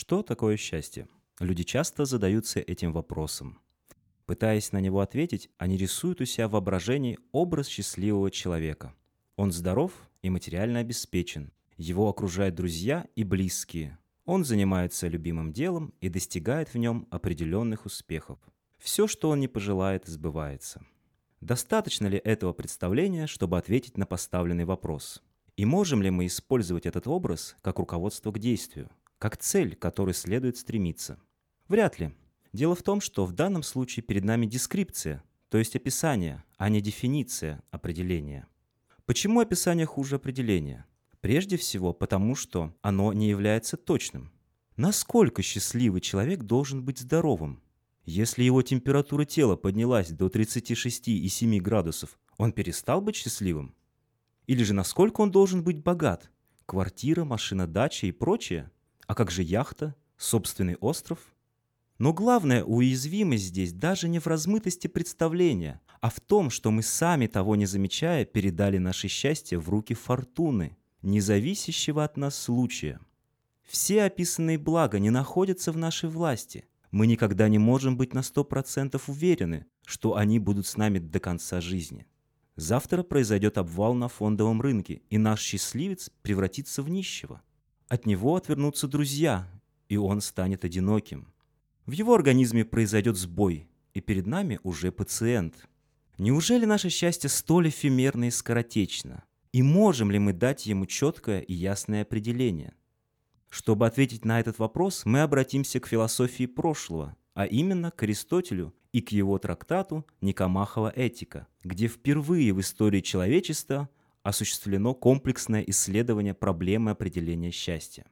Что такое счастье? Люди часто задаются этим вопросом. Пытаясь на него ответить, они рисуют у себя в воображении образ счастливого человека. Он здоров и материально обеспечен. Его окружают друзья и близкие. Он занимается любимым делом и достигает в нем определенных успехов. Все, что он не пожелает, сбывается. Достаточно ли этого представления, чтобы ответить на поставленный вопрос? И можем ли мы использовать этот образ как руководство к действию? Как цель, к которой следует стремиться? Вряд ли. Дело в том, что в данном случае перед нами дескрипция, то есть описание, а не дефиниция определения. Почему описание хуже определения? Прежде всего потому, что оно не является точным. Насколько счастливый человек должен быть здоровым? Если его температура тела поднялась до 36,7 градусов, он перестал быть счастливым? Или же насколько он должен быть богат? Квартира, машина, дача и прочее? А как же яхта? Собственный остров? Но главная уязвимость здесь даже не в размытости представления, а в том, что мы сами того не замечая передали наше счастье в руки фортуны, независящего от нас случая. Все описанные блага не находятся в нашей власти. Мы никогда не можем быть на сто процентов уверены, что они будут с нами до конца жизни. Завтра произойдет обвал на фондовом рынке, и наш счастливец превратится в нищего – от него отвернутся друзья, и он станет одиноким. В его организме произойдет сбой, и перед нами уже пациент. Неужели наше счастье столь эфемерно и скоротечно? И можем ли мы дать ему четкое и ясное определение? Чтобы ответить на этот вопрос, мы обратимся к философии прошлого, а именно к Аристотелю и к его трактату «Никомахова этика», где впервые в истории человечества осуществлено комплексное исследование проблемы определения счастья.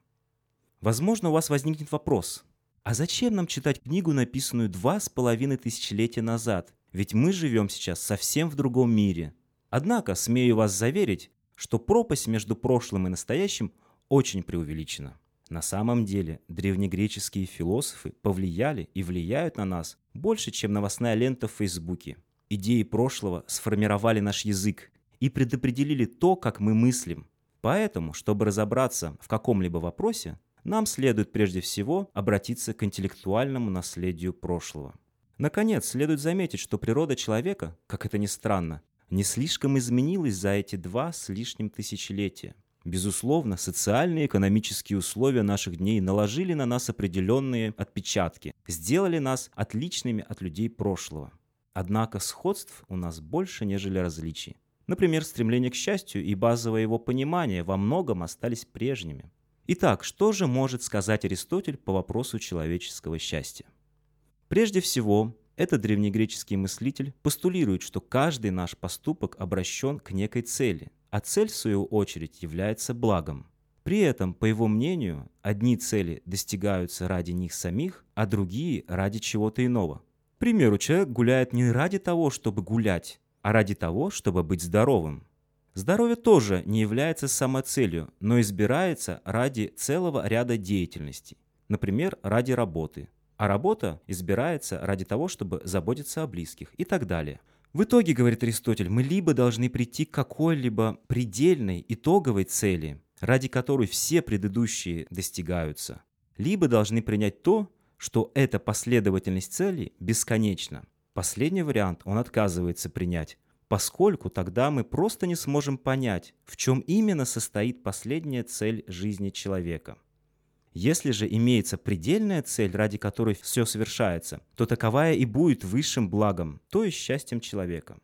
Возможно, у вас возникнет вопрос, а зачем нам читать книгу, написанную два с половиной тысячелетия назад? Ведь мы живем сейчас совсем в другом мире. Однако, смею вас заверить, что пропасть между прошлым и настоящим очень преувеличена. На самом деле, древнегреческие философы повлияли и влияют на нас больше, чем новостная лента в Фейсбуке. Идеи прошлого сформировали наш язык, и предопределили то, как мы мыслим. Поэтому, чтобы разобраться в каком-либо вопросе, нам следует прежде всего обратиться к интеллектуальному наследию прошлого. Наконец, следует заметить, что природа человека, как это ни странно, не слишком изменилась за эти два с лишним тысячелетия. Безусловно, социальные и экономические условия наших дней наложили на нас определенные отпечатки, сделали нас отличными от людей прошлого. Однако сходств у нас больше, нежели различий. Например, стремление к счастью и базовое его понимание во многом остались прежними. Итак, что же может сказать Аристотель по вопросу человеческого счастья? Прежде всего, этот древнегреческий мыслитель постулирует, что каждый наш поступок обращен к некой цели, а цель, в свою очередь, является благом. При этом, по его мнению, одни цели достигаются ради них самих, а другие – ради чего-то иного. К примеру, человек гуляет не ради того, чтобы гулять, а ради того, чтобы быть здоровым. Здоровье тоже не является самоцелью, но избирается ради целого ряда деятельностей, например, ради работы. А работа избирается ради того, чтобы заботиться о близких и так далее. В итоге, говорит Аристотель, мы либо должны прийти к какой-либо предельной итоговой цели, ради которой все предыдущие достигаются, либо должны принять то, что эта последовательность целей бесконечна. Последний вариант он отказывается принять, поскольку тогда мы просто не сможем понять, в чем именно состоит последняя цель жизни человека. Если же имеется предельная цель, ради которой все совершается, то таковая и будет высшим благом, то есть счастьем человека.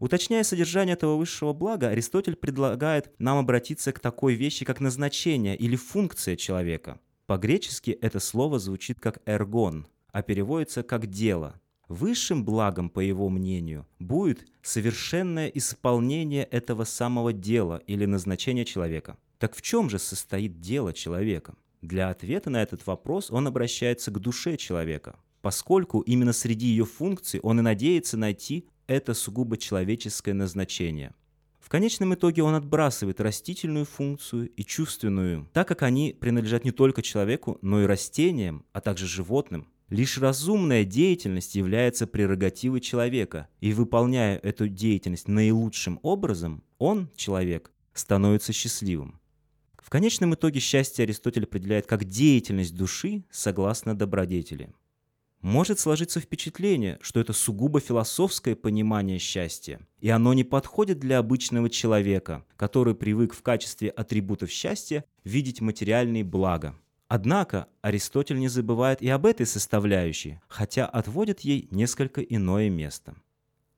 Уточняя содержание этого высшего блага, Аристотель предлагает нам обратиться к такой вещи, как назначение или функция человека. По-гречески это слово звучит как «эргон», а переводится как «дело», Высшим благом, по его мнению, будет совершенное исполнение этого самого дела или назначения человека. Так в чем же состоит дело человека? Для ответа на этот вопрос он обращается к душе человека, поскольку именно среди ее функций он и надеется найти это сугубо человеческое назначение. В конечном итоге он отбрасывает растительную функцию и чувственную, так как они принадлежат не только человеку, но и растениям, а также животным – Лишь разумная деятельность является прерогативой человека, и выполняя эту деятельность наилучшим образом, он, человек, становится счастливым. В конечном итоге счастье Аристотель определяет как деятельность души согласно добродетели. Может сложиться впечатление, что это сугубо философское понимание счастья, и оно не подходит для обычного человека, который привык в качестве атрибутов счастья видеть материальные блага. Однако Аристотель не забывает и об этой составляющей, хотя отводит ей несколько иное место.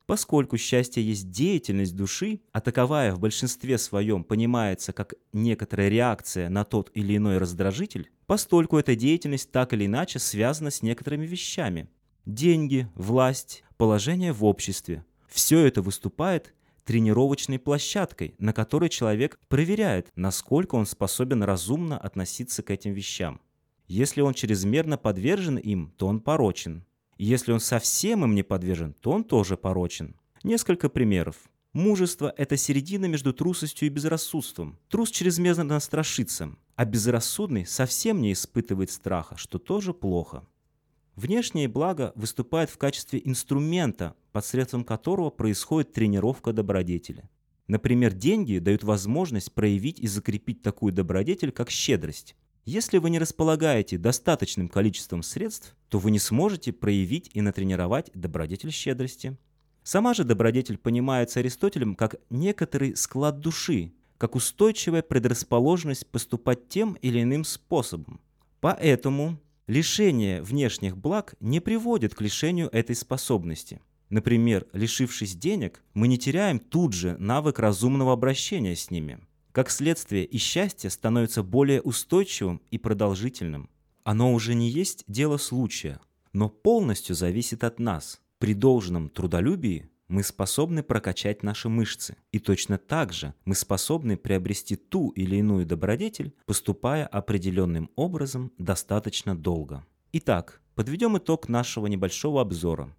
Поскольку счастье есть деятельность души, а таковая в большинстве своем понимается как некоторая реакция на тот или иной раздражитель, постольку эта деятельность так или иначе связана с некоторыми вещами. Деньги, власть, положение в обществе. Все это выступает тренировочной площадкой, на которой человек проверяет, насколько он способен разумно относиться к этим вещам. Если он чрезмерно подвержен им, то он порочен. Если он совсем им не подвержен, то он тоже порочен. Несколько примеров. Мужество – это середина между трусостью и безрассудством. Трус чрезмерно страшится, а безрассудный совсем не испытывает страха, что тоже плохо. Внешнее благо выступает в качестве инструмента, посредством которого происходит тренировка добродетели. Например, деньги дают возможность проявить и закрепить такую добродетель, как щедрость. Если вы не располагаете достаточным количеством средств, то вы не сможете проявить и натренировать добродетель щедрости. Сама же добродетель понимается Аристотелем как некоторый склад души, как устойчивая предрасположенность поступать тем или иным способом. Поэтому лишение внешних благ не приводит к лишению этой способности. Например, лишившись денег, мы не теряем тут же навык разумного обращения с ними. Как следствие, и счастье становится более устойчивым и продолжительным. Оно уже не есть дело случая, но полностью зависит от нас. При должном трудолюбии мы способны прокачать наши мышцы. И точно так же мы способны приобрести ту или иную добродетель, поступая определенным образом достаточно долго. Итак, подведем итог нашего небольшого обзора.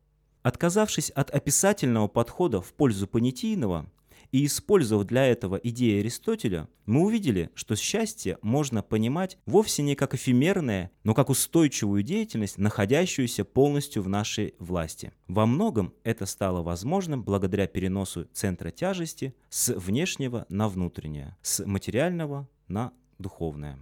Отказавшись от описательного подхода в пользу понятийного, и использовав для этого идеи Аристотеля, мы увидели, что счастье можно понимать вовсе не как эфемерное, но как устойчивую деятельность, находящуюся полностью в нашей власти. Во многом это стало возможным благодаря переносу центра тяжести с внешнего на внутреннее, с материального на духовное.